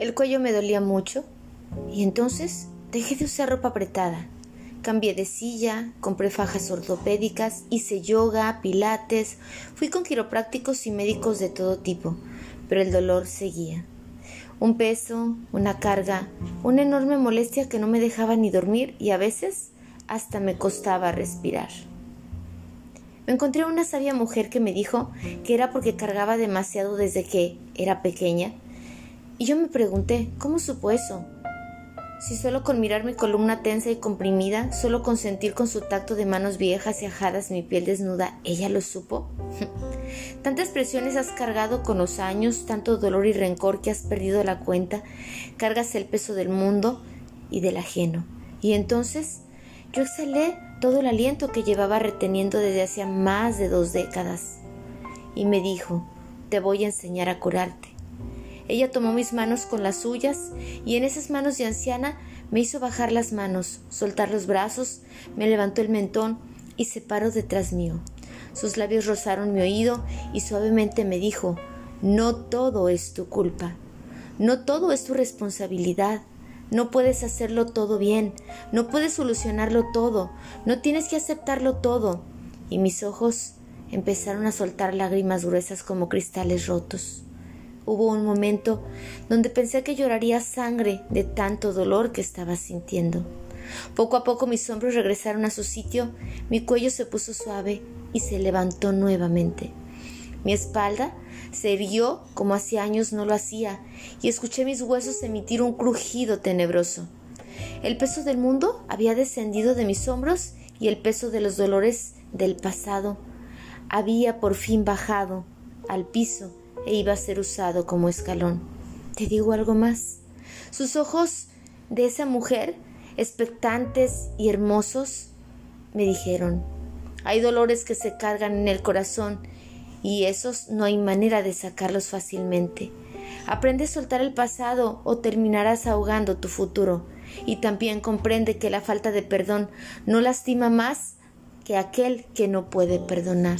El cuello me dolía mucho y entonces dejé de usar ropa apretada. Cambié de silla, compré fajas ortopédicas, hice yoga, pilates, fui con quiroprácticos y médicos de todo tipo, pero el dolor seguía. Un peso, una carga, una enorme molestia que no me dejaba ni dormir y a veces hasta me costaba respirar. Me encontré una sabia mujer que me dijo que era porque cargaba demasiado desde que era pequeña. Y yo me pregunté, ¿cómo supo eso? Si solo con mirar mi columna tensa y comprimida, solo con sentir con su tacto de manos viejas y ajadas mi piel desnuda, ella lo supo. Tantas presiones has cargado con los años, tanto dolor y rencor que has perdido la cuenta, cargas el peso del mundo y del ajeno. Y entonces yo exhalé todo el aliento que llevaba reteniendo desde hacía más de dos décadas. Y me dijo, te voy a enseñar a curarte. Ella tomó mis manos con las suyas y en esas manos de anciana me hizo bajar las manos, soltar los brazos, me levantó el mentón y se paró detrás mío. Sus labios rozaron mi oído y suavemente me dijo, no todo es tu culpa, no todo es tu responsabilidad, no puedes hacerlo todo bien, no puedes solucionarlo todo, no tienes que aceptarlo todo. Y mis ojos empezaron a soltar lágrimas gruesas como cristales rotos. Hubo un momento donde pensé que lloraría sangre de tanto dolor que estaba sintiendo. Poco a poco mis hombros regresaron a su sitio, mi cuello se puso suave y se levantó nuevamente. Mi espalda se erguió como hacía años no lo hacía y escuché mis huesos emitir un crujido tenebroso. El peso del mundo había descendido de mis hombros y el peso de los dolores del pasado había por fin bajado al piso e iba a ser usado como escalón. Te digo algo más. Sus ojos de esa mujer, expectantes y hermosos, me dijeron, hay dolores que se cargan en el corazón y esos no hay manera de sacarlos fácilmente. Aprende a soltar el pasado o terminarás ahogando tu futuro. Y también comprende que la falta de perdón no lastima más que aquel que no puede perdonar.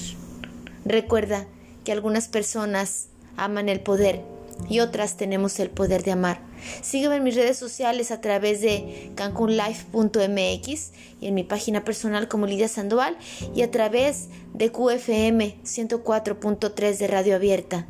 Recuerda que algunas personas aman el poder y otras tenemos el poder de amar. Sígueme en mis redes sociales a través de cancunlife.mx y en mi página personal como Lidia Sandoval y a través de QFM 104.3 de Radio Abierta.